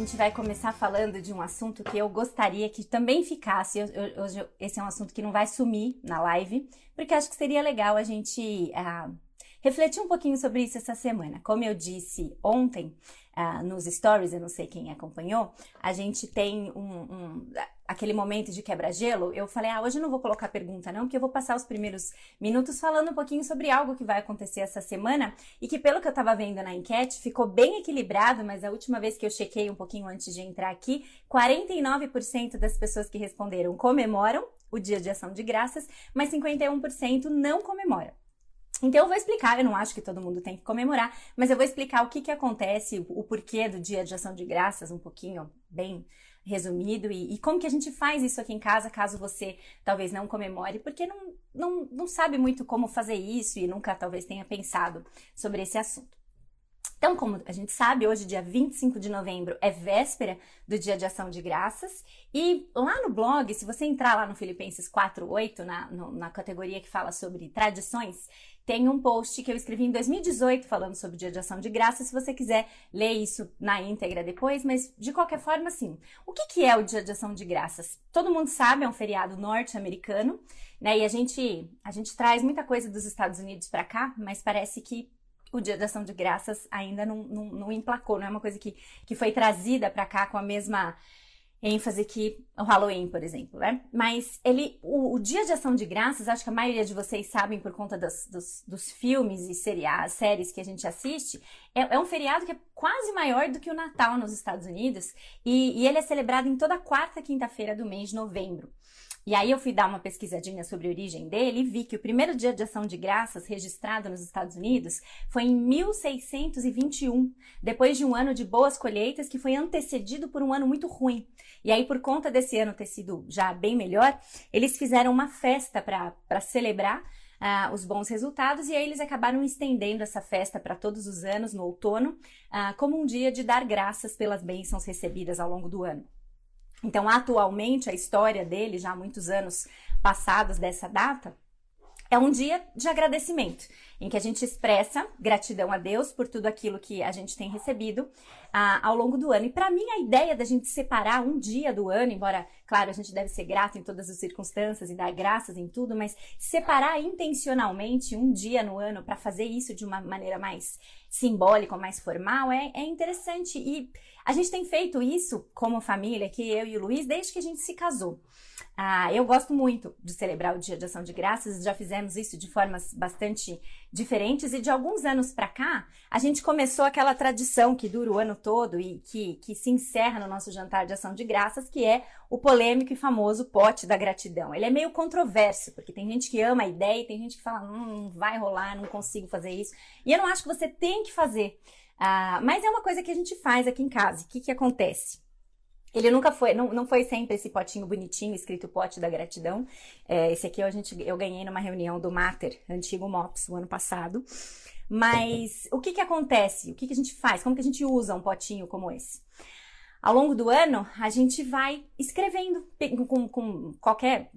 gente vai começar falando de um assunto que eu gostaria que também ficasse. Hoje esse é um assunto que não vai sumir na live, porque acho que seria legal a gente uh, refletir um pouquinho sobre isso essa semana. Como eu disse ontem uh, nos stories, eu não sei quem acompanhou, a gente tem um, um aquele momento de quebra-gelo. Eu falei, ah, hoje eu não vou colocar pergunta não, porque eu vou passar os primeiros minutos falando um pouquinho sobre algo que vai acontecer essa semana e que pelo que eu estava vendo na enquete ficou bem equilibrado, mas a última vez que eu chequei um pouquinho antes de entrar aqui, 49% das pessoas que responderam comemoram o Dia de Ação de Graças, mas 51% não comemoram. Então eu vou explicar, eu não acho que todo mundo tem que comemorar, mas eu vou explicar o que, que acontece, o porquê do Dia de Ação de Graças, um pouquinho bem resumido, e, e, como que a gente faz isso aqui em casa, caso você talvez não comemore, porque não, não, não sabe muito como fazer isso e nunca talvez tenha pensado sobre esse assunto. Então, como a gente sabe, hoje, dia 25 de novembro, é véspera do Dia de Ação de Graças. E lá no blog, se você entrar lá no Filipenses 48, na, na categoria que fala sobre tradições, tem um post que eu escrevi em 2018 falando sobre o Dia de Ação de Graças. Se você quiser ler isso na íntegra depois, mas de qualquer forma, sim. O que, que é o Dia de Ação de Graças? Todo mundo sabe, é um feriado norte-americano, né? E a gente, a gente traz muita coisa dos Estados Unidos para cá, mas parece que o Dia de Ação de Graças ainda não, não, não emplacou, não é uma coisa que, que foi trazida para cá com a mesma ênfase que o Halloween, por exemplo, né? Mas ele, o, o, Dia de Ação de Graças, acho que a maioria de vocês sabem por conta dos, dos, dos filmes e séries que a gente assiste, é, é, um feriado que é quase maior do que o Natal nos Estados Unidos e, e ele é celebrado em toda quarta quinta-feira do mês de novembro. E aí eu fui dar uma pesquisadinha sobre a origem dele e vi que o primeiro dia de ação de graças registrado nos Estados Unidos foi em 1621, depois de um ano de boas colheitas que foi antecedido por um ano muito ruim. E aí, por conta desse ano ter sido já bem melhor, eles fizeram uma festa para celebrar Uh, os bons resultados e aí eles acabaram estendendo essa festa para todos os anos no outono, uh, como um dia de dar graças pelas bênçãos recebidas ao longo do ano. Então, atualmente, a história dele, já há muitos anos passados dessa data, é um dia de agradecimento, em que a gente expressa gratidão a Deus por tudo aquilo que a gente tem recebido ah, ao longo do ano. E para mim, a ideia da gente separar um dia do ano, embora, claro, a gente deve ser grato em todas as circunstâncias e dar graças em tudo, mas separar intencionalmente um dia no ano para fazer isso de uma maneira mais simbólica, mais formal, é, é interessante. E a gente tem feito isso como família, aqui eu e o Luiz, desde que a gente se casou. Ah, eu gosto muito de celebrar o Dia de Ação de Graças, já fizemos isso de formas bastante diferentes e de alguns anos para cá, a gente começou aquela tradição que dura o ano todo e que, que se encerra no nosso jantar de ação de graças, que é o polêmico e famoso pote da gratidão. Ele é meio controverso, porque tem gente que ama a ideia e tem gente que fala, hum, não vai rolar, não consigo fazer isso. E eu não acho que você tem que fazer. Ah, mas é uma coisa que a gente faz aqui em casa. O que, que acontece? Ele nunca foi, não, não foi sempre esse potinho bonitinho, escrito pote da gratidão. É, esse aqui eu, a gente, eu ganhei numa reunião do Mater, antigo MOPS, o ano passado. Mas o que que acontece? O que que a gente faz? Como que a gente usa um potinho como esse? Ao longo do ano, a gente vai escrevendo com, com qualquer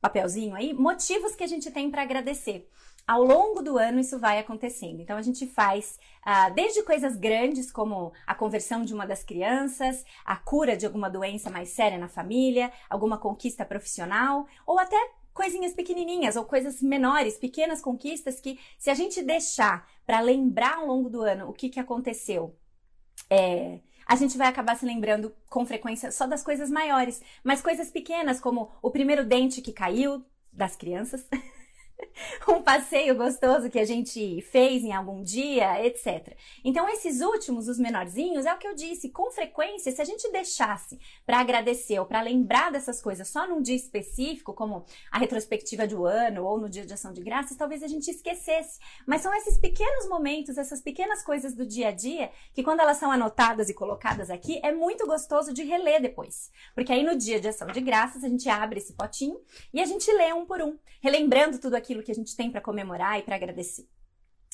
papelzinho aí, motivos que a gente tem para agradecer ao longo do ano isso vai acontecendo. Então a gente faz uh, desde coisas grandes como a conversão de uma das crianças, a cura de alguma doença mais séria na família, alguma conquista profissional, ou até coisinhas pequenininhas ou coisas menores, pequenas conquistas que se a gente deixar para lembrar ao longo do ano o que, que aconteceu, é, a gente vai acabar se lembrando com frequência só das coisas maiores, mas coisas pequenas como o primeiro dente que caiu das crianças. um passeio gostoso que a gente fez em algum dia, etc. Então, esses últimos, os menorzinhos, é o que eu disse, com frequência, se a gente deixasse para agradecer ou para lembrar dessas coisas só num dia específico, como a retrospectiva do ano ou no dia de ação de graças, talvez a gente esquecesse. Mas são esses pequenos momentos, essas pequenas coisas do dia a dia, que quando elas são anotadas e colocadas aqui, é muito gostoso de reler depois. Porque aí no dia de ação de graças, a gente abre esse potinho e a gente lê um por um, relembrando tudo aquilo que a gente tem para comemorar e para agradecer.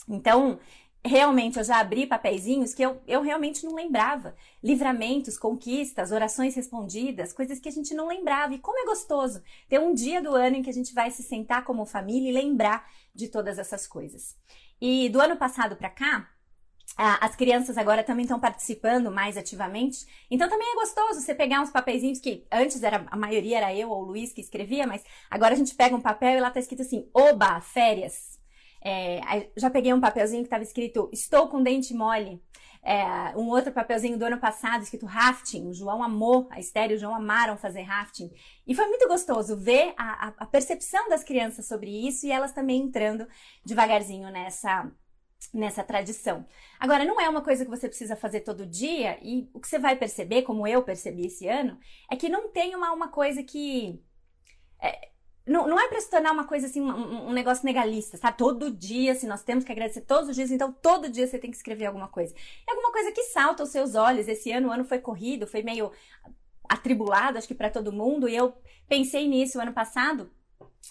Então, realmente eu já abri papeizinhos que eu, eu realmente não lembrava. Livramentos, conquistas, orações respondidas, coisas que a gente não lembrava. E como é gostoso ter um dia do ano em que a gente vai se sentar como família e lembrar de todas essas coisas. E do ano passado para cá, as crianças agora também estão participando mais ativamente. Então também é gostoso você pegar uns papeizinhos que antes era a maioria era eu ou o Luiz que escrevia, mas agora a gente pega um papel e lá tá escrito assim: Oba, férias. É, já peguei um papelzinho que estava escrito Estou com dente mole. É, um outro papelzinho do ano passado escrito rafting. O João amou, a Esther e o João amaram fazer rafting. E foi muito gostoso ver a, a percepção das crianças sobre isso e elas também entrando devagarzinho nessa nessa tradição. Agora, não é uma coisa que você precisa fazer todo dia, e o que você vai perceber, como eu percebi esse ano, é que não tem uma, uma coisa que. É, não, não é para se tornar uma coisa assim, um, um, negócio legalista, sabe? Todo dia, se nós temos que agradecer todos os dias, então todo dia você tem que escrever alguma coisa. É alguma coisa que salta aos seus olhos. Esse ano, o ano foi corrido, foi meio atribulado, acho que para todo mundo, e eu pensei nisso ano passado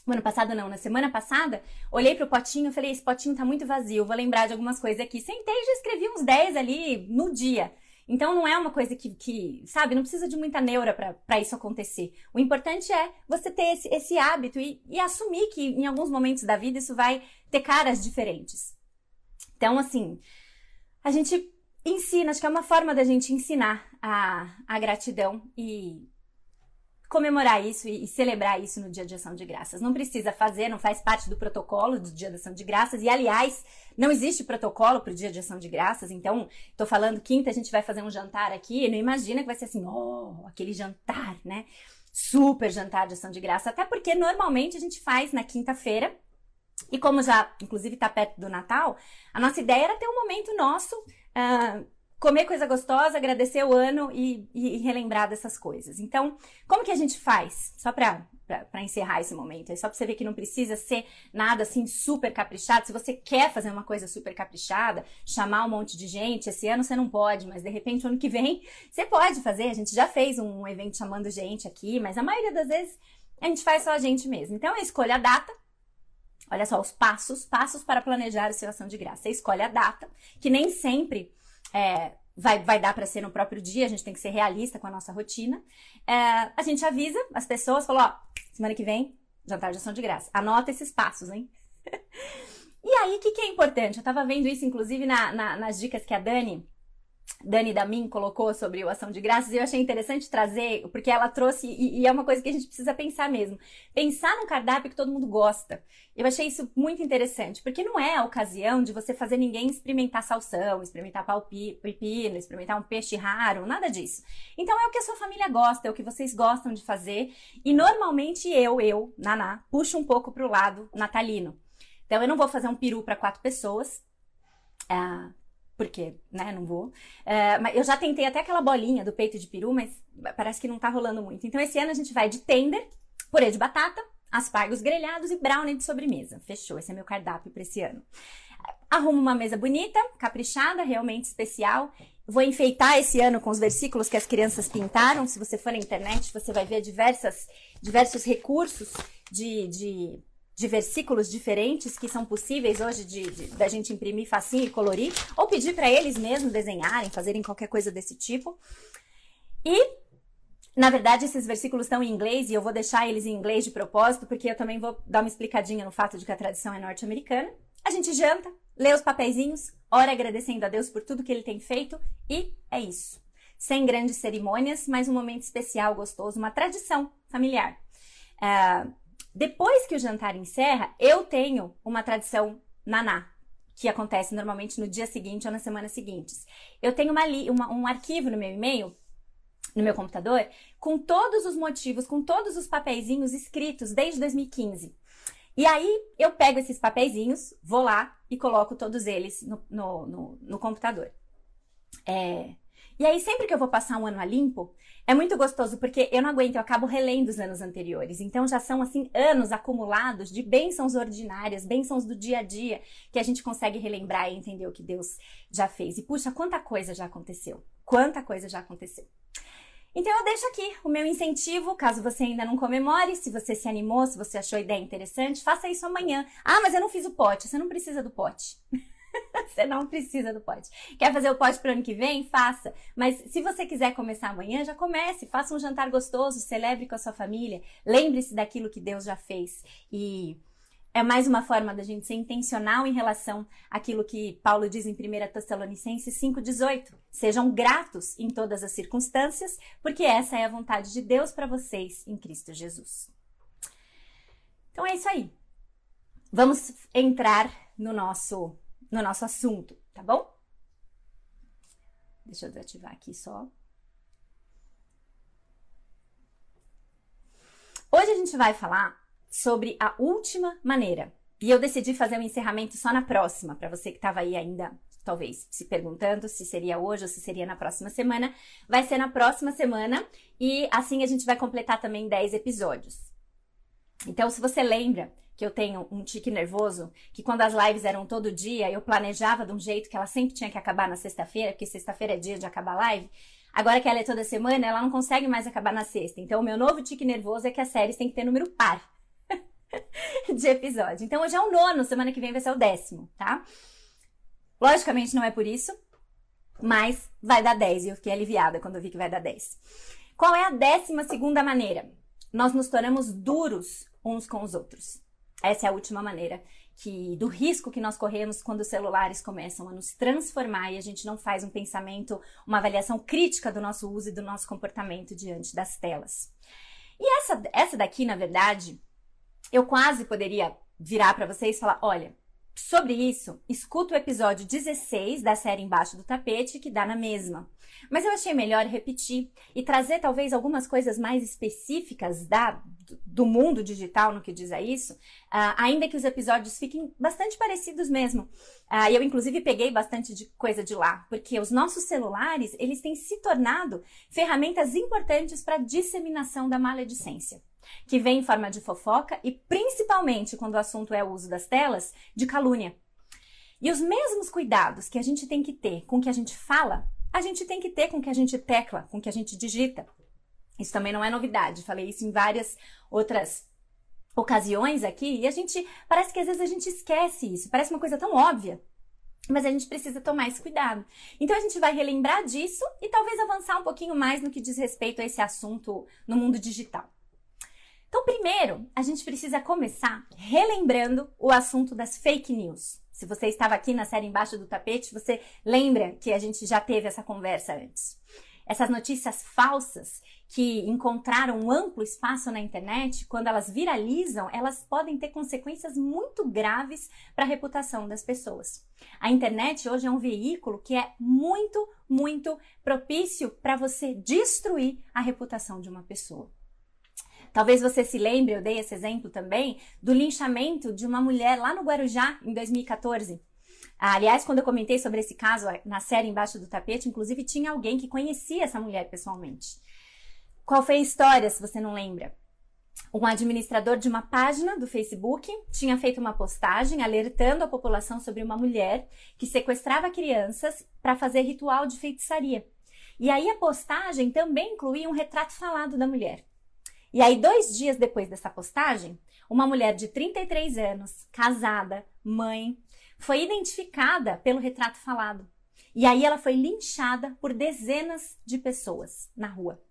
o ano passado não, na semana passada, olhei pro potinho e falei, esse potinho tá muito vazio, vou lembrar de algumas coisas aqui. Sentei e já escrevi uns 10 ali no dia. Então não é uma coisa que, que sabe, não precisa de muita neura para isso acontecer. O importante é você ter esse, esse hábito e, e assumir que em alguns momentos da vida isso vai ter caras diferentes. Então, assim, a gente ensina, acho que é uma forma da gente ensinar a, a gratidão e comemorar isso e, e, celebrar isso no Dia de Ação de Graças. Não precisa fazer, não faz parte do protocolo do Dia de Ação de Graças. E, aliás, não existe protocolo para o Dia de Ação de Graças. Então, estou falando quinta, a gente vai fazer um jantar aqui. Não imagina que vai ser assim, oh, aquele jantar, né? Super jantar de Ação de Graças. Até porque, normalmente, a gente faz na quinta-feira. E como já, inclusive, está perto do Natal, a nossa ideia era ter um momento nosso... Uh, comer coisa gostosa, agradecer o ano e, e, relembrar dessas coisas. Então, como que a gente faz? Só para encerrar esse momento, é só para você ver que não precisa ser nada assim super caprichado. Se você quer fazer uma coisa super caprichada, chamar um monte de gente, esse ano você não pode, mas de repente ano que vem você pode fazer. A gente já fez um evento chamando gente aqui, mas a maioria das vezes a gente faz só a gente mesmo. Então, escolha a data, Olha só, os passos, passos para planejar a sua ação de graça. Você escolhe a data, que nem sempre é, vai, vai dar para ser no próprio dia, a gente tem que ser realista com a nossa rotina. É, a gente avisa as pessoas, falou, ó, semana que vem, jantar de ação de graça. Anota esses passos, hein? e aí, o que, que é importante? Eu tava vendo isso, inclusive, na, na, nas dicas que a Dani Dani Damin colocou sobre o Ação de Graças e eu achei interessante trazer, porque ela trouxe, e, e, é uma coisa que a gente precisa pensar mesmo. Pensar num cardápio que todo mundo gosta. Eu achei isso muito interessante, porque não é a ocasião de você fazer ninguém experimentar salsão, experimentar pepino, experimentar um peixe raro, nada disso. Então é o que a sua família gosta, é o que vocês gostam de fazer, e normalmente eu, eu, Naná, puxo um pouco pro lado natalino. Então eu não vou fazer um peru para quatro pessoas. Ah, porque, né, não vou. Uh, mas eu já tentei até aquela bolinha do peito de peru, mas parece que não tá rolando muito. Então, esse ano a gente vai de tender, purê de batata, aspargos grelhados e brownie de sobremesa. Fechou, esse é meu cardápio para esse ano. Arrumo uma mesa bonita, caprichada, realmente especial. Vou enfeitar esse ano com os versículos que as crianças pintaram. Se você for na internet, você vai ver diversas, diversos recursos de, de de versículos diferentes que são possíveis hoje de, de da gente imprimir facinho e colorir, ou pedir para eles mesmos desenharem, fazerem qualquer coisa desse tipo. E na verdade, esses versículos estão em inglês e eu vou deixar eles em inglês de propósito, porque eu também vou dar uma explicadinha no fato de que a tradição é norte-americana. A gente janta, lê os papeizinhos, ora agradecendo a Deus por tudo que ele tem feito e é isso. Sem grandes cerimônias, mas um momento especial, gostoso, uma tradição familiar. Uh, depois que o jantar encerra, eu tenho uma tradição naná, que acontece normalmente no dia seguinte ou na semana seguinte. Eu tenho uma, uma, um arquivo no meu e-mail, no meu computador, com todos os motivos, com todos os papeizinhos escritos desde 2015. E aí eu pego esses papeizinhos, vou lá e coloco todos eles no, no, no, no computador. É, e aí, sempre que eu vou passar um ano a limpo, é muito gostoso, porque eu não aguento, eu acabo relendo os anos anteriores. Então, já são, assim, anos acumulados de bênçãos ordinárias, bênçãos do dia a dia, que a gente consegue relembrar e entender o que Deus já fez. E, puxa, quanta coisa já aconteceu. Quanta coisa já aconteceu. Então, eu deixo aqui o meu incentivo, caso você ainda não comemore, se você se animou, se você achou a ideia interessante, faça isso amanhã. Ah, mas eu não fiz o pote. Você não precisa do pote. você não precisa do pote. Quer fazer o pote para o ano que vem? Faça. Mas se você quiser começar amanhã, já comece. Faça um jantar gostoso, celebre com a sua família. Lembre-se daquilo que Deus já fez. E é mais uma forma da gente ser intencional em relação àquilo que Paulo diz em 1 Tessalonicenses 5,18. Sejam gratos em todas as circunstâncias, porque essa é a vontade de Deus para vocês em Cristo Jesus. Então é isso aí. Vamos entrar no nosso no nosso assunto, tá bom? Deixa eu desativar aqui só. Hoje a gente vai falar sobre a última maneira. E eu decidi fazer o um encerramento só na próxima, para você que estava aí ainda, talvez, se perguntando se seria hoje ou se seria na próxima semana. Vai ser na próxima semana e assim a gente vai completar também 10 episódios. Então, se você lembra que eu tenho um tique nervoso, que quando as lives eram todo dia, eu planejava de um jeito que ela sempre tinha que acabar na sexta-feira, porque sexta-feira é dia de acabar a live. Agora que ela é toda semana, ela não consegue mais acabar na sexta. Então, o meu novo tique nervoso é que as séries têm que ter número par de episódio. Então, hoje é o nono, semana que vem vai ser o décimo, tá? Logicamente, não é por isso, mas vai dar 10 e eu fiquei aliviada quando eu vi que vai dar 10. Qual é a décima segunda maneira? Nós nos tornamos duros uns com os outros. Essa é a última maneira que do risco que nós corremos quando os celulares começam a nos transformar e a gente não faz um pensamento, uma avaliação crítica do nosso uso e do nosso comportamento diante das telas. E essa, essa daqui, na verdade, eu quase poderia virar para vocês e falar: olha, sobre isso, escuta o episódio 16 da série Embaixo do Tapete, que dá na mesma. Mas eu achei melhor repetir e trazer talvez algumas coisas mais específicas da, do mundo digital no que diz a isso, uh, ainda que os episódios fiquem bastante parecidos mesmo. Uh, eu, inclusive, peguei bastante de coisa de lá, porque os nossos celulares, eles têm se tornado ferramentas importantes para a disseminação da maledicência, que vem em forma de fofoca e, principalmente, quando o assunto é o uso das telas, de calúnia. E os mesmos cuidados que a gente tem que ter com o que a gente fala, a gente tem que ter com que a gente tecla, com que a gente digita. Isso também não é novidade, falei isso em várias outras ocasiões aqui e a gente parece que às vezes a gente esquece isso, parece uma coisa tão óbvia. Mas a gente precisa tomar esse cuidado. Então a gente vai relembrar disso e talvez avançar um pouquinho mais no que diz respeito a esse assunto no mundo digital. Então, primeiro, a gente precisa começar relembrando o assunto das fake news. Se você estava aqui na série embaixo do tapete, você lembra que a gente já teve essa conversa antes. Essas notícias falsas que encontraram um amplo espaço na internet, quando elas viralizam, elas podem ter consequências muito graves para a reputação das pessoas. A internet hoje é um veículo que é muito, muito propício para você destruir a reputação de uma pessoa. Talvez você se lembre, eu dei esse exemplo também, do linchamento de uma mulher lá no Guarujá em 2014. Aliás, quando eu comentei sobre esse caso na série Embaixo do Tapete, inclusive tinha alguém que conhecia essa mulher pessoalmente. Qual foi a história, se você não lembra? Um administrador de uma página do Facebook tinha feito uma postagem alertando a população sobre uma mulher que sequestrava crianças para fazer ritual de feitiçaria. E aí a postagem também incluía um retrato falado da mulher. E aí, dois dias depois dessa postagem, uma mulher de 33 anos, casada, mãe, foi identificada pelo retrato falado. E aí ela foi linchada por dezenas de pessoas na rua.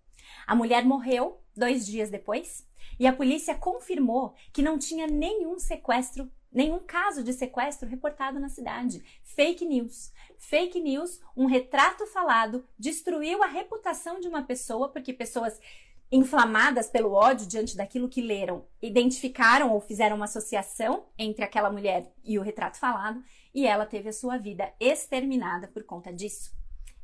A mulher morreu dois dias depois e a polícia confirmou que não tinha nenhum sequestro, nenhum caso de sequestro reportado na cidade. Fake news. Fake news, um retrato falado, destruiu a reputação de uma pessoa, porque pessoas inflamadas pelo ódio diante daquilo que leram, identificaram ou fizeram uma associação entre aquela mulher e o retrato falado, e ela teve a sua vida exterminada por conta disso.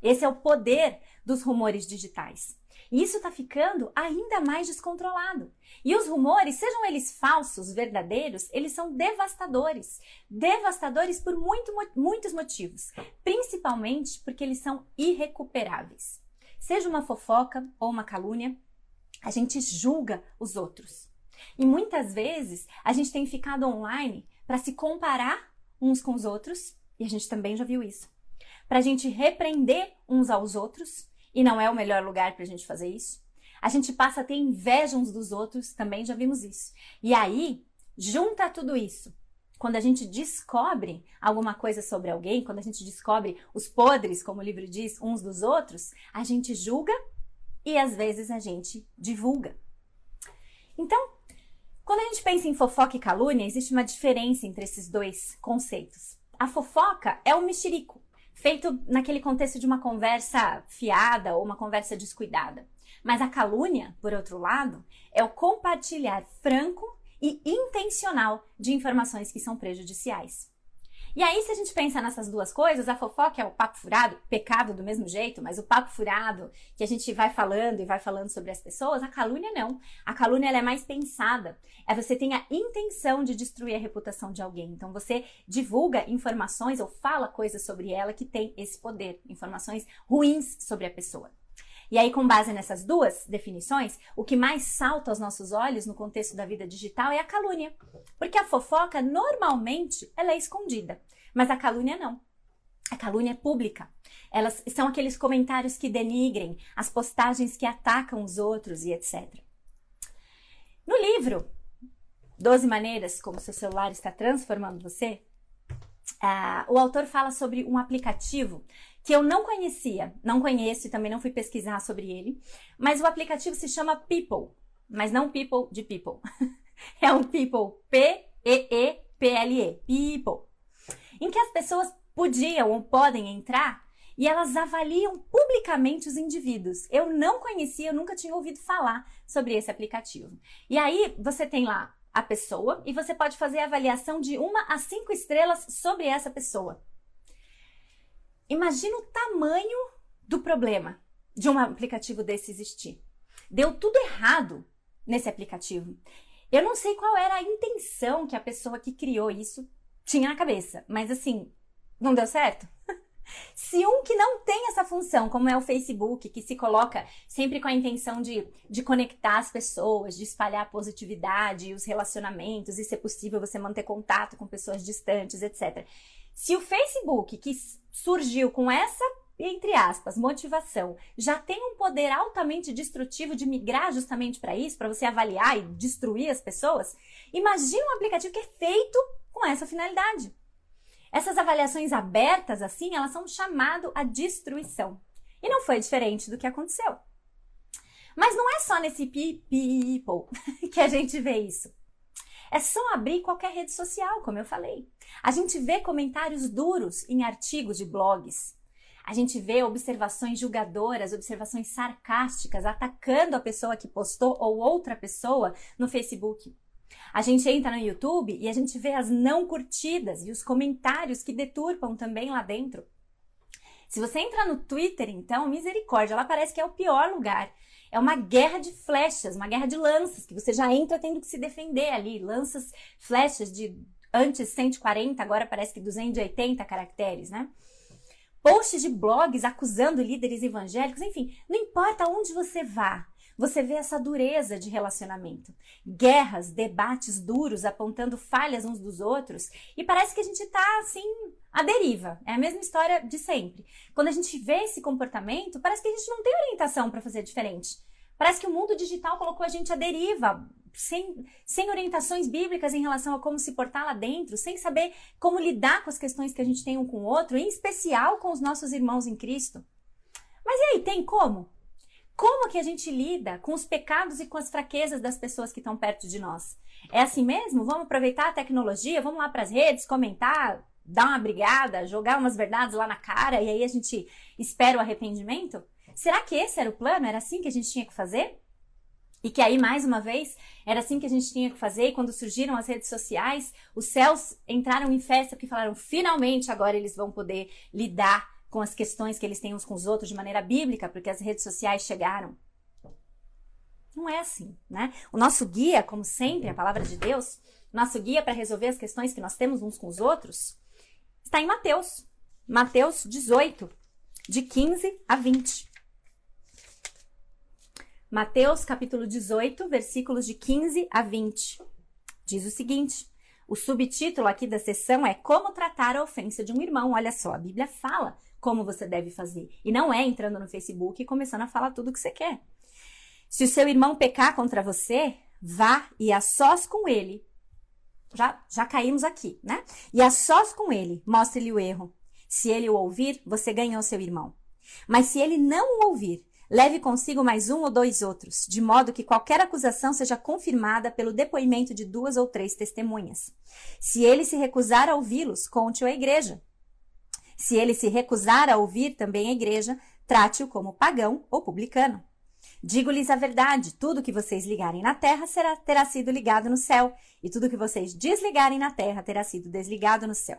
Esse é o poder dos rumores digitais. E isso está ficando ainda mais descontrolado. E os rumores, sejam eles falsos, verdadeiros, eles são devastadores. Devastadores por muito, muitos motivos. Principalmente porque eles são irrecuperáveis. Seja uma fofoca ou uma calúnia, a gente julga os outros. E muitas vezes a gente tem ficado online para se comparar uns com os outros, e a gente também já viu isso. Para a gente repreender uns aos outros e não é o melhor lugar para a gente fazer isso. A gente passa a ter inveja uns dos outros, também já vimos isso. E aí, junta tudo isso. Quando a gente descobre alguma coisa sobre alguém, quando a gente descobre os podres, como o livro diz, uns dos outros, a gente julga e às vezes a gente divulga. Então, quando a gente pensa em fofoca e calúnia, existe uma diferença entre esses dois conceitos. A fofoca é o mexerico, feito naquele contexto de uma conversa fiada ou uma conversa descuidada. Mas a calúnia, por outro lado, é o compartilhar franco e intencional de informações que são prejudiciais. E aí, se a gente pensa nessas duas coisas, a fofoca é o papo furado, pecado do mesmo jeito, mas o papo furado que a gente vai falando e vai falando sobre as pessoas, a calúnia não. A calúnia é mais pensada. É você tem a intenção de destruir a reputação de alguém. Então você divulga informações ou fala coisas sobre ela que tem esse poder, informações ruins sobre a pessoa. E aí, com base nessas duas definições, o que mais salta aos nossos olhos no contexto da vida digital é a calúnia. Porque a fofoca, normalmente, ela é escondida, mas a calúnia não. A calúnia é pública. Elas são aqueles comentários que denigrem, as postagens que atacam os outros e etc. No livro 12 Maneiras como seu celular está transformando você, uh, o autor fala sobre um aplicativo que eu não conhecia, não conheço e também não fui pesquisar sobre ele, mas o aplicativo se chama People, mas não People de People. é um People, P-E-E-P-L-E, People, em que as pessoas podiam ou podem entrar e elas avaliam publicamente os indivíduos. Eu não conhecia, eu nunca tinha ouvido falar sobre esse aplicativo. E aí você tem lá a pessoa e você pode fazer a avaliação de uma a cinco estrelas sobre essa pessoa. Imagina o tamanho do problema de um aplicativo desse existir. Deu tudo errado nesse aplicativo. Eu não sei qual era a intenção que a pessoa que criou isso tinha na cabeça, mas assim, não deu certo? Se um que não tem essa função, como é o Facebook, que se coloca sempre com a intenção de, de conectar as pessoas, de espalhar a positividade os relacionamentos, e se possível você manter contato com pessoas distantes, etc. Se o Facebook, que surgiu com essa, entre aspas, motivação, já tem um poder altamente destrutivo de migrar justamente para isso, para você avaliar e destruir as pessoas, imagine um aplicativo que é feito com essa finalidade. Essas avaliações abertas, assim, elas são chamado a destruição. E não foi diferente do que aconteceu. Mas não é só nesse people que a gente vê isso. É só abrir qualquer rede social, como eu falei. A gente vê comentários duros em artigos de blogs. A gente vê observações julgadoras, observações sarcásticas atacando a pessoa que postou ou outra pessoa no Facebook. A gente entra no YouTube e a gente vê as não curtidas e os comentários que deturpam também lá dentro. Se você entra no Twitter, então, misericórdia, ela parece que é o pior lugar. É uma guerra de flechas, uma guerra de lanças, que você já entra tendo que se defender ali. Lanças, flechas de antes 140, agora parece que 280 caracteres, né? Posts de blogs acusando líderes evangélicos, enfim, não importa onde você vá, você vê essa dureza de relacionamento. Guerras, debates duros apontando falhas uns dos outros e parece que a gente está assim à deriva. É a mesma história de sempre. Quando a gente vê esse comportamento, parece que a gente não tem orientação para fazer diferente. Parece que o mundo digital colocou a gente à deriva, sem, sem orientações bíblicas em relação a como se portar lá dentro, sem saber como lidar com as questões que a gente tem um com o outro, em especial com os nossos irmãos em Cristo. Mas e aí, tem como? Como que a gente lida com os pecados e com as fraquezas das pessoas que estão perto de nós? É assim mesmo? Vamos aproveitar a tecnologia, vamos lá para as redes, comentar, dar uma brigada, jogar umas verdades lá na cara e aí a gente espera o arrependimento? Será que esse era o plano? Era assim que a gente tinha que fazer? E que aí, mais uma vez, era assim que a gente tinha que fazer. E quando surgiram as redes sociais, os céus entraram em festa porque falaram: finalmente agora eles vão poder lidar com as questões que eles têm uns com os outros de maneira bíblica, porque as redes sociais chegaram. Não é assim, né? O nosso guia, como sempre, a palavra de Deus, nosso guia para resolver as questões que nós temos uns com os outros, está em Mateus. Mateus 18, de 15 a 20. Mateus capítulo 18, versículos de 15 a 20. Diz o seguinte: o subtítulo aqui da sessão é Como tratar a ofensa de um irmão. Olha só, a Bíblia fala como você deve fazer. E não é entrando no Facebook e começando a falar tudo o que você quer. Se o seu irmão pecar contra você, vá e a sós com ele. Já, já caímos aqui, né? E a sós com ele, mostre-lhe o erro. Se ele o ouvir, você ganhou seu irmão. Mas se ele não o ouvir, leve consigo mais um ou dois outros, de modo que qualquer acusação seja confirmada pelo depoimento de duas ou três testemunhas. Se ele se recusar a ouvi-los, conte-o à igreja. Se ele se recusar a ouvir também a igreja, trate-o como pagão ou publicano. Digo-lhes a verdade: tudo que vocês ligarem na terra será, terá sido ligado no céu, e tudo que vocês desligarem na terra terá sido desligado no céu.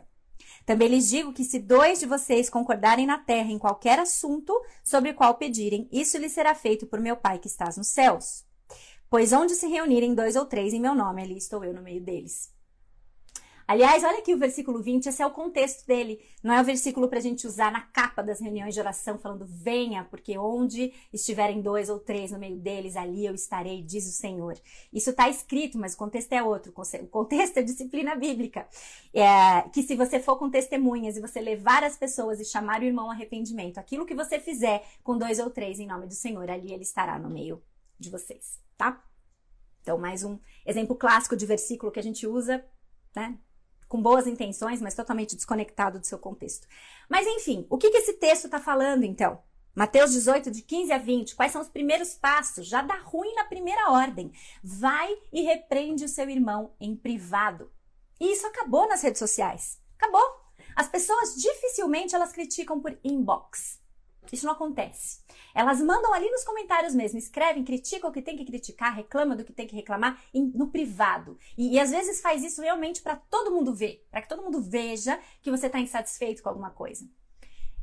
Também lhes digo que se dois de vocês concordarem na terra em qualquer assunto sobre o qual pedirem, isso lhes será feito por meu Pai que estás nos céus. Pois onde se reunirem dois ou três em meu nome, ali estou eu no meio deles. Aliás, olha aqui o versículo 20, esse é o contexto dele. Não é o versículo para a gente usar na capa das reuniões de oração, falando venha, porque onde estiverem dois ou três no meio deles, ali eu estarei, diz o Senhor. Isso está escrito, mas o contexto é outro. O contexto é disciplina bíblica. É, que se você for com testemunhas e você levar as pessoas e chamar o irmão ao arrependimento, aquilo que você fizer com dois ou três em nome do Senhor, ali ele estará no meio de vocês, tá? Então, mais um exemplo clássico de versículo que a gente usa, né? Com boas intenções, mas totalmente desconectado do seu contexto. Mas enfim, o que, que esse texto está falando então? Mateus 18, de 15 a 20, quais são os primeiros passos? Já dá ruim na primeira ordem. Vai e repreende o seu irmão em privado. E isso acabou nas redes sociais. Acabou. As pessoas dificilmente elas criticam por inbox. Isso não acontece. Elas mandam ali nos comentários mesmo, escrevem, criticam o que tem que criticar, reclamam do que tem que reclamar em, no privado. E, e, às vezes faz isso realmente para todo mundo ver, para que todo mundo veja que você está insatisfeito com alguma coisa.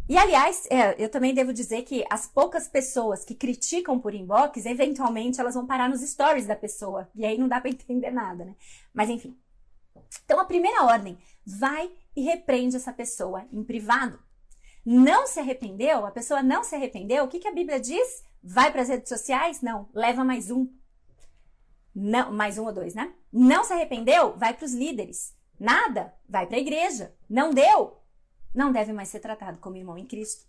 E aliás, é, eu também devo dizer que as poucas pessoas que criticam por inbox, eventualmente elas vão parar nos stories da pessoa. E aí não dá para entender nada, né? Mas enfim. Então a primeira ordem, vai e repreende essa pessoa em privado não se arrependeu, a pessoa não se arrependeu, o que, que a Bíblia diz? Vai para as redes sociais? Não, leva mais um. Não, mais um ou dois, né? Não se arrependeu? Vai para os líderes. Nada? Vai para a igreja. Não deu? Não deve mais ser tratado como irmão em Cristo.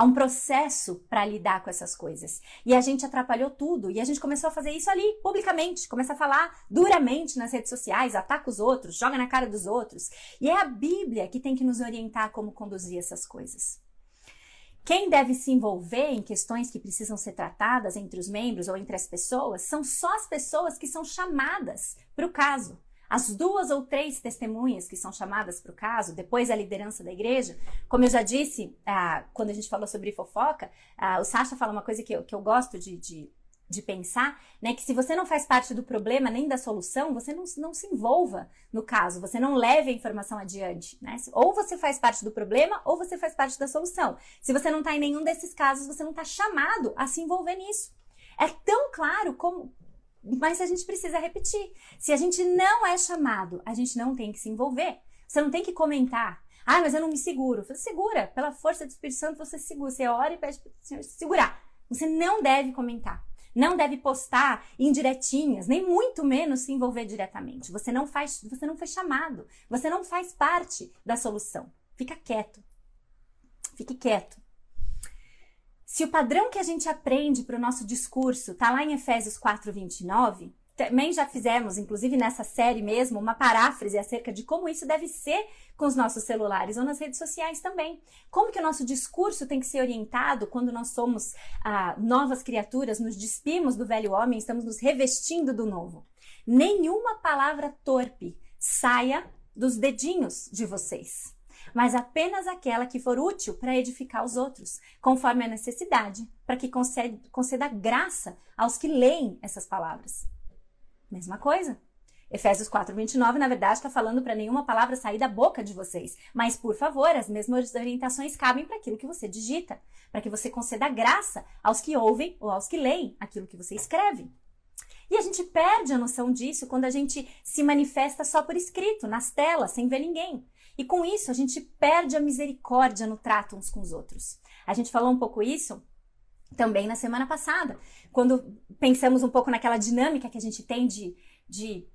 Há um processo para lidar com essas coisas. E a gente atrapalhou tudo. E a gente começou a fazer isso ali, publicamente. Começa a falar duramente nas redes sociais, ataca os outros, joga na cara dos outros. E é a Bíblia que tem que nos orientar como conduzir essas coisas. Quem deve se envolver em questões que precisam ser tratadas entre os membros ou entre as pessoas são só as pessoas que são chamadas para o caso. As duas ou três testemunhas que são chamadas para o caso, depois a liderança da igreja, como eu já disse ah, quando a gente falou sobre fofoca, ah, o Sasha fala uma coisa que eu, que eu gosto de, de, de, pensar, né? Que se você não faz parte do problema nem da solução, você não, não se envolva no caso, você não leve a informação adiante, né? Ou você faz parte do problema ou você faz parte da solução. Se você não está em nenhum desses casos, você não está chamado a se envolver nisso. É tão claro como, mas a gente precisa repetir. Se a gente não é chamado, a gente não tem que se envolver. Você não tem que comentar. Ah, mas eu não me seguro. Você segura. Pela força do Espírito Santo, você segura. Você ora e pede para o Senhor segurar. Você não deve comentar. Não deve postar indiretinhas, nem muito menos se envolver diretamente. Você não faz, você não foi chamado. Você não faz parte da solução. Fica quieto. Fique quieto. Se o padrão que a gente aprende para o nosso discurso está lá em Efésios 4, 29, também já fizemos, inclusive nessa série mesmo, uma paráfrase acerca de como isso deve ser com os nossos celulares ou nas redes sociais também. Como que o nosso discurso tem que ser orientado quando nós somos ah, novas criaturas, nos despimos do velho homem, estamos nos revestindo do novo. Nenhuma palavra torpe saia dos dedinhos de vocês mas apenas aquela que for útil para edificar os outros, conforme a necessidade, para que conceda, conceda graça aos que leem essas palavras. Mesma coisa. Efésios 4, 29, na verdade, está falando para nenhuma palavra sair da boca de vocês. Mas, por favor, as mesmas orientações cabem para aquilo que você digita, para que você conceda graça aos que ouvem ou aos que leem aquilo que você escreve. E a gente perde a noção disso quando a gente se manifesta só por escrito, nas telas, sem ver ninguém. E com isso, a gente perde a misericórdia no trato uns com os outros. A gente falou um pouco isso também na semana passada, quando pensamos um pouco naquela dinâmica que a gente tem de, de,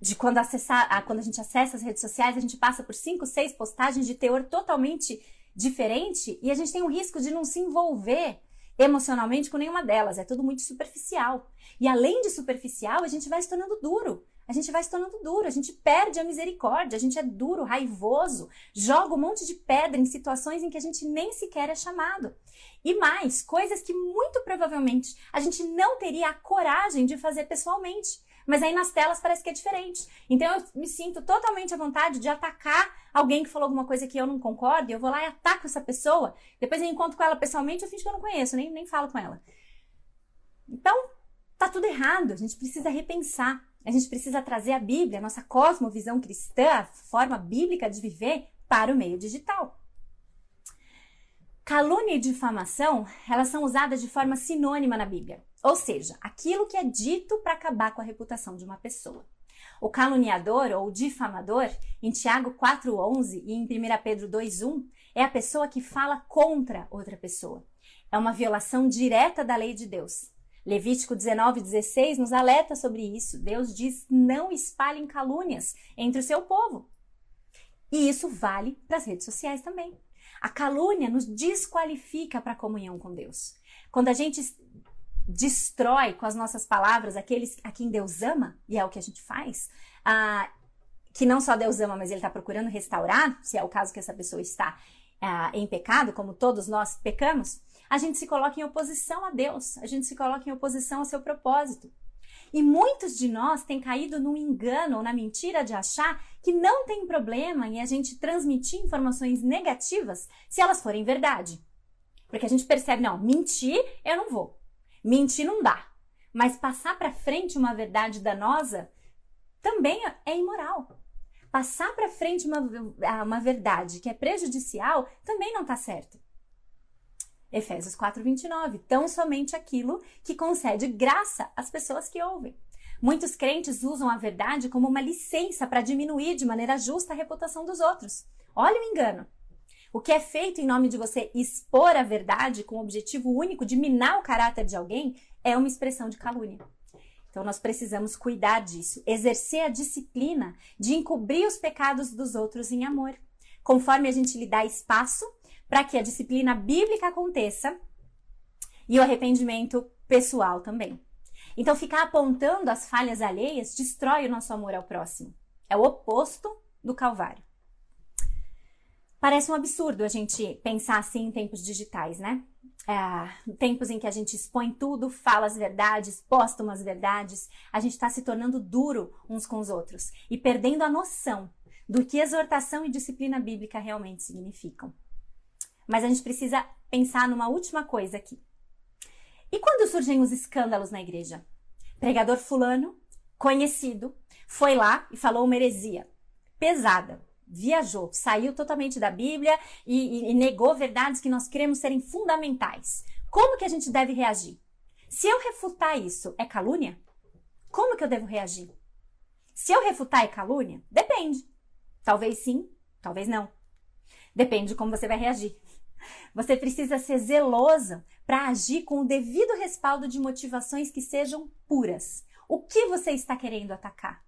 de quando, acessar, quando a gente acessa as redes sociais, a gente passa por cinco, seis postagens de teor totalmente diferente e a gente tem o risco de não se envolver emocionalmente com nenhuma delas. É tudo muito superficial. E além de superficial, a gente vai se tornando duro. A gente vai se tornando duro, a gente perde a misericórdia, a gente é duro, raivoso, joga um monte de pedra em situações em que a gente nem sequer é chamado. E mais, coisas que muito provavelmente a gente não teria a coragem de fazer pessoalmente. Mas aí nas telas parece que é diferente. Então eu me sinto totalmente à vontade de atacar alguém que falou alguma coisa que eu não concordo, e eu vou lá e ataco essa pessoa. Depois eu encontro com ela pessoalmente, eu fingo que eu não conheço, nem, nem falo com ela. Então, tá tudo errado. A gente precisa repensar. A gente precisa trazer a Bíblia, a nossa cosmovisão cristã, a forma bíblica de viver para o meio digital. Calúnia e difamação, elas são usadas de forma sinônima na Bíblia. Ou seja, aquilo que é dito para acabar com a reputação de uma pessoa. O caluniador ou difamador, em Tiago 4:11 e em 1 Pedro 2:1, é a pessoa que fala contra outra pessoa. É uma violação direta da lei de Deus. Levítico 19:16 nos alerta sobre isso. Deus diz: "Não espalhem calúnias entre o seu povo". E isso vale para as redes sociais também. A calúnia nos desqualifica para a comunhão com Deus. Quando a gente destrói com as nossas palavras aqueles a quem Deus ama, e é o que a gente faz, ah, que não só Deus ama, mas Ele está procurando restaurar, se é o caso que essa pessoa está ah, em pecado, como todos nós pecamos, a gente se coloca em oposição a Deus, a gente se coloca em oposição ao seu propósito. E muitos de nós têm caído no engano ou na mentira de achar que não tem problema em a gente transmitir informações negativas se elas forem verdade. Porque a gente percebe, não, mentir eu não vou. Mentir não dá. Mas passar para frente uma verdade danosa também é imoral. Passar para frente uma, uma verdade que é prejudicial também não está certo. Efésios 4:29, tão somente aquilo que concede graça às pessoas que ouvem. Muitos crentes usam a verdade como uma licença para diminuir de maneira justa a reputação dos outros. Olha o engano. O que é feito em nome de você expor a verdade com o objetivo único de minar o caráter de alguém é uma expressão de calúnia. Então nós precisamos cuidar disso, exercer a disciplina de encobrir os pecados dos outros em amor. Conforme a gente lhe dá espaço para que a disciplina bíblica aconteça e o arrependimento pessoal também. Então ficar apontando as falhas alheias destrói o nosso amor ao próximo. É o oposto do Calvário. Parece um absurdo a gente pensar assim em tempos digitais, né? É, tempos em que a gente expõe tudo, fala as verdades, posta umas verdades, a gente está se tornando duro uns com os outros e perdendo a noção do que exortação e disciplina bíblica realmente significam. Mas a gente precisa pensar numa última coisa aqui. E quando surgem os escândalos na igreja? Pregador fulano, conhecido, foi lá e falou uma heresia pesada, viajou, saiu totalmente da Bíblia e, e, e negou verdades que nós queremos serem fundamentais. Como que a gente deve reagir? Se eu refutar isso, é calúnia? Como que eu devo reagir? Se eu refutar é calúnia? Depende. Talvez sim, talvez não. Depende de como você vai reagir. Você precisa ser zelosa para agir com o devido respaldo de motivações que sejam puras. O que você está querendo atacar?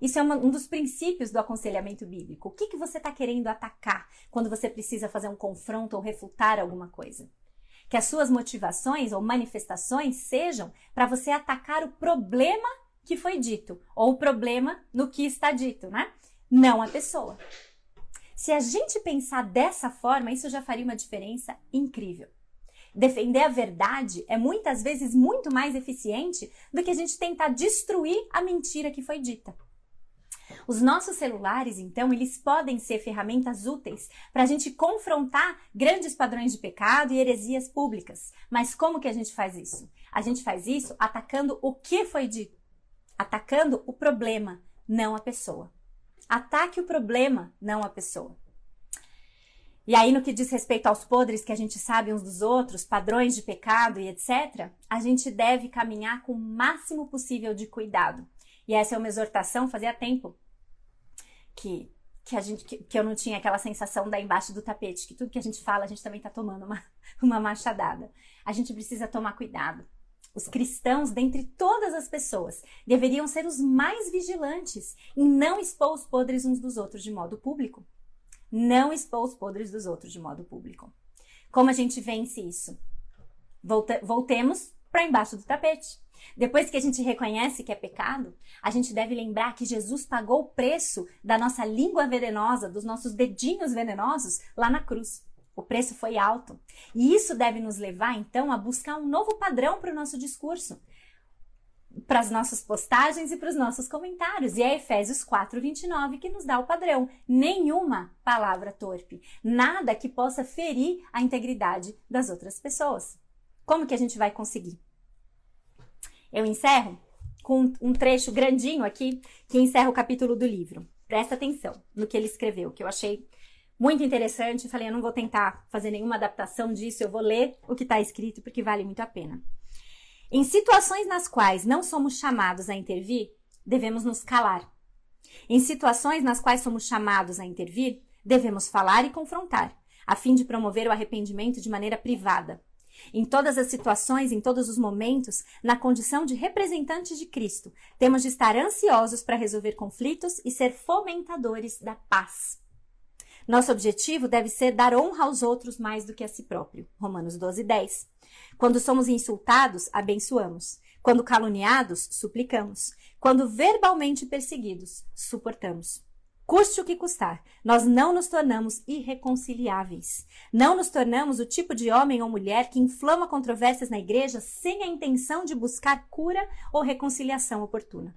Isso é uma, um dos princípios do aconselhamento bíblico. O que, que você está querendo atacar quando você precisa fazer um confronto ou refutar alguma coisa? Que as suas motivações ou manifestações sejam para você atacar o problema que foi dito, ou o problema no que está dito, né? Não a pessoa. Se a gente pensar dessa forma, isso já faria uma diferença incrível. Defender a verdade é muitas vezes muito mais eficiente do que a gente tentar destruir a mentira que foi dita. Os nossos celulares, então, eles podem ser ferramentas úteis para a gente confrontar grandes padrões de pecado e heresias públicas. Mas como que a gente faz isso? A gente faz isso atacando o que foi dito. atacando o problema, não a pessoa. Ataque o problema, não a pessoa. E aí, no que diz respeito aos podres que a gente sabe uns dos outros, padrões de pecado e etc., a gente deve caminhar com o máximo possível de cuidado. E essa é uma exortação, fazia tempo que, que, a gente, que, que eu não tinha aquela sensação da embaixo do tapete, que tudo que a gente fala, a gente também está tomando uma, uma machadada. A gente precisa tomar cuidado. Os cristãos, dentre todas as pessoas, deveriam ser os mais vigilantes em não expor os podres uns dos outros de modo público. Não expor os podres dos outros de modo público. Como a gente vence isso? Volta, voltemos para embaixo do tapete. Depois que a gente reconhece que é pecado, a gente deve lembrar que Jesus pagou o preço da nossa língua venenosa, dos nossos dedinhos venenosos lá na cruz. O preço foi alto. E isso deve nos levar, então, a buscar um novo padrão para o nosso discurso, para as nossas postagens e para os nossos comentários. E é Efésios 4, 29 que nos dá o padrão. Nenhuma palavra torpe, nada que possa ferir a integridade das outras pessoas. Como que a gente vai conseguir? Eu encerro com um trecho grandinho aqui que encerra o capítulo do livro. Presta atenção no que ele escreveu, que eu achei muito interessante. Falei, eu não vou tentar fazer nenhuma adaptação disso, eu vou ler o que está escrito porque vale muito a pena. Em situações nas quais não somos chamados a intervir, devemos nos calar. Em situações nas quais somos chamados a intervir, devemos falar e confrontar, a fim de promover o arrependimento de maneira privada. Em todas as situações, em todos os momentos, na condição de representantes de Cristo, temos de estar ansiosos para resolver conflitos e ser fomentadores da paz. Nosso objetivo deve ser dar honra aos outros mais do que a si próprio. Romanos 12, 10. Quando somos insultados, abençoamos. Quando caluniados, suplicamos. Quando verbalmente perseguidos, suportamos. Custe o que custar, nós não nos tornamos irreconciliáveis. Não nos tornamos o tipo de homem ou mulher que inflama controvérsias na igreja sem a intenção de buscar cura ou reconciliação oportuna.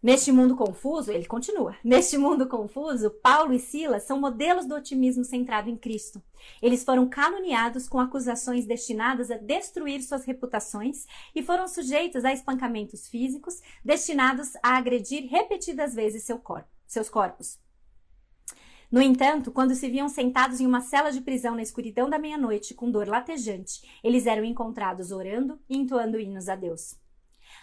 Neste mundo confuso, ele continua. Neste mundo confuso, Paulo e Silas são modelos do otimismo centrado em Cristo. Eles foram caluniados com acusações destinadas a destruir suas reputações e foram sujeitos a espancamentos físicos destinados a agredir repetidas vezes seu corpo, seus corpos. No entanto, quando se viam sentados em uma cela de prisão na escuridão da meia-noite com dor latejante, eles eram encontrados orando e entoando hinos a Deus.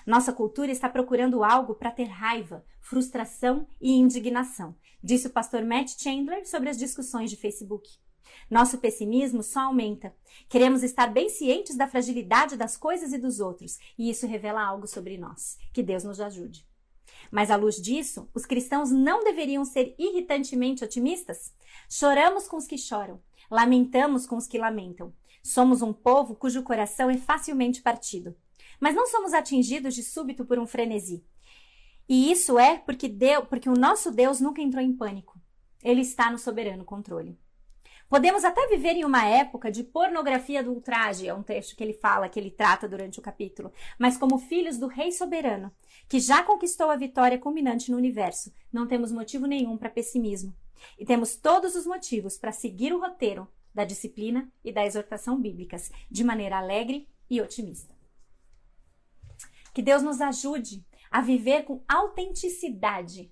Nossa cultura está procurando algo para ter raiva, frustração e indignação, disse o pastor Matt Chandler sobre as discussões de Facebook. Nosso pessimismo só aumenta. Queremos estar bem cientes da fragilidade das coisas e dos outros, e isso revela algo sobre nós. Que Deus nos ajude. Mas à luz disso, os cristãos não deveriam ser irritantemente otimistas? Choramos com os que choram, lamentamos com os que lamentam. Somos um povo cujo coração é facilmente partido. Mas não somos atingidos de súbito por um frenesi. E isso é porque, Deus, porque o nosso Deus nunca entrou em pânico. Ele está no soberano controle. Podemos até viver em uma época de pornografia do ultraje, é um texto que ele fala, que ele trata durante o capítulo, mas como filhos do Rei soberano, que já conquistou a vitória culminante no universo, não temos motivo nenhum para pessimismo. E temos todos os motivos para seguir o roteiro da disciplina e da exortação bíblicas de maneira alegre e otimista. Que Deus nos ajude a viver com autenticidade.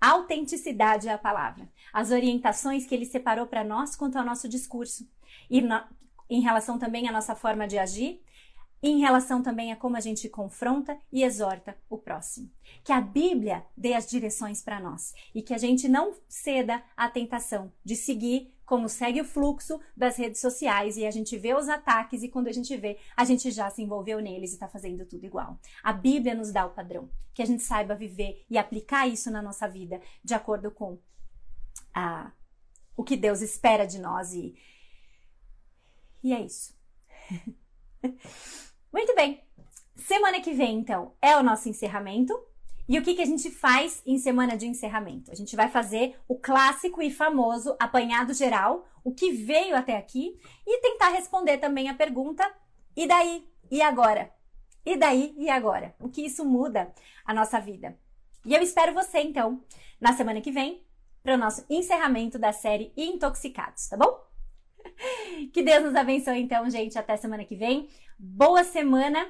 Autenticidade é a palavra. As orientações que ele separou para nós quanto ao nosso discurso. E no, em relação também à nossa forma de agir em relação também a como a gente confronta e exorta o próximo. Que a Bíblia dê as direções para nós e que a gente não ceda à tentação de seguir como segue o fluxo das redes sociais e a gente vê os ataques e quando a gente vê, a gente já se envolveu neles e está fazendo tudo igual. A Bíblia nos dá o padrão, que a gente saiba viver e aplicar isso na nossa vida de acordo com a, o que Deus espera de nós e, e é isso. Muito bem. Semana que vem, então, é o nosso encerramento. E o que, que a gente faz em semana de encerramento? A gente vai fazer o clássico e famoso apanhado geral, o que veio até aqui, e tentar responder também a pergunta: e daí? E agora? E daí? E agora? O que isso muda a nossa vida? E eu espero você, então, na semana que vem, para o nosso encerramento da série Intoxicados, tá bom? que Deus nos abençoe, então, gente. Até semana que vem. Boa semana.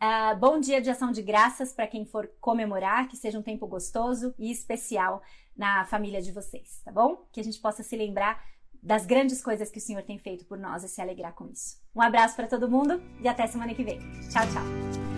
Uh, bom dia de ação de graças para quem for comemorar, que seja um tempo gostoso e especial na família de vocês, tá bom? Que a gente possa se lembrar das grandes coisas que o Senhor tem feito por nós e se alegrar com isso. Um abraço para todo mundo e até semana que vem. Tchau, tchau.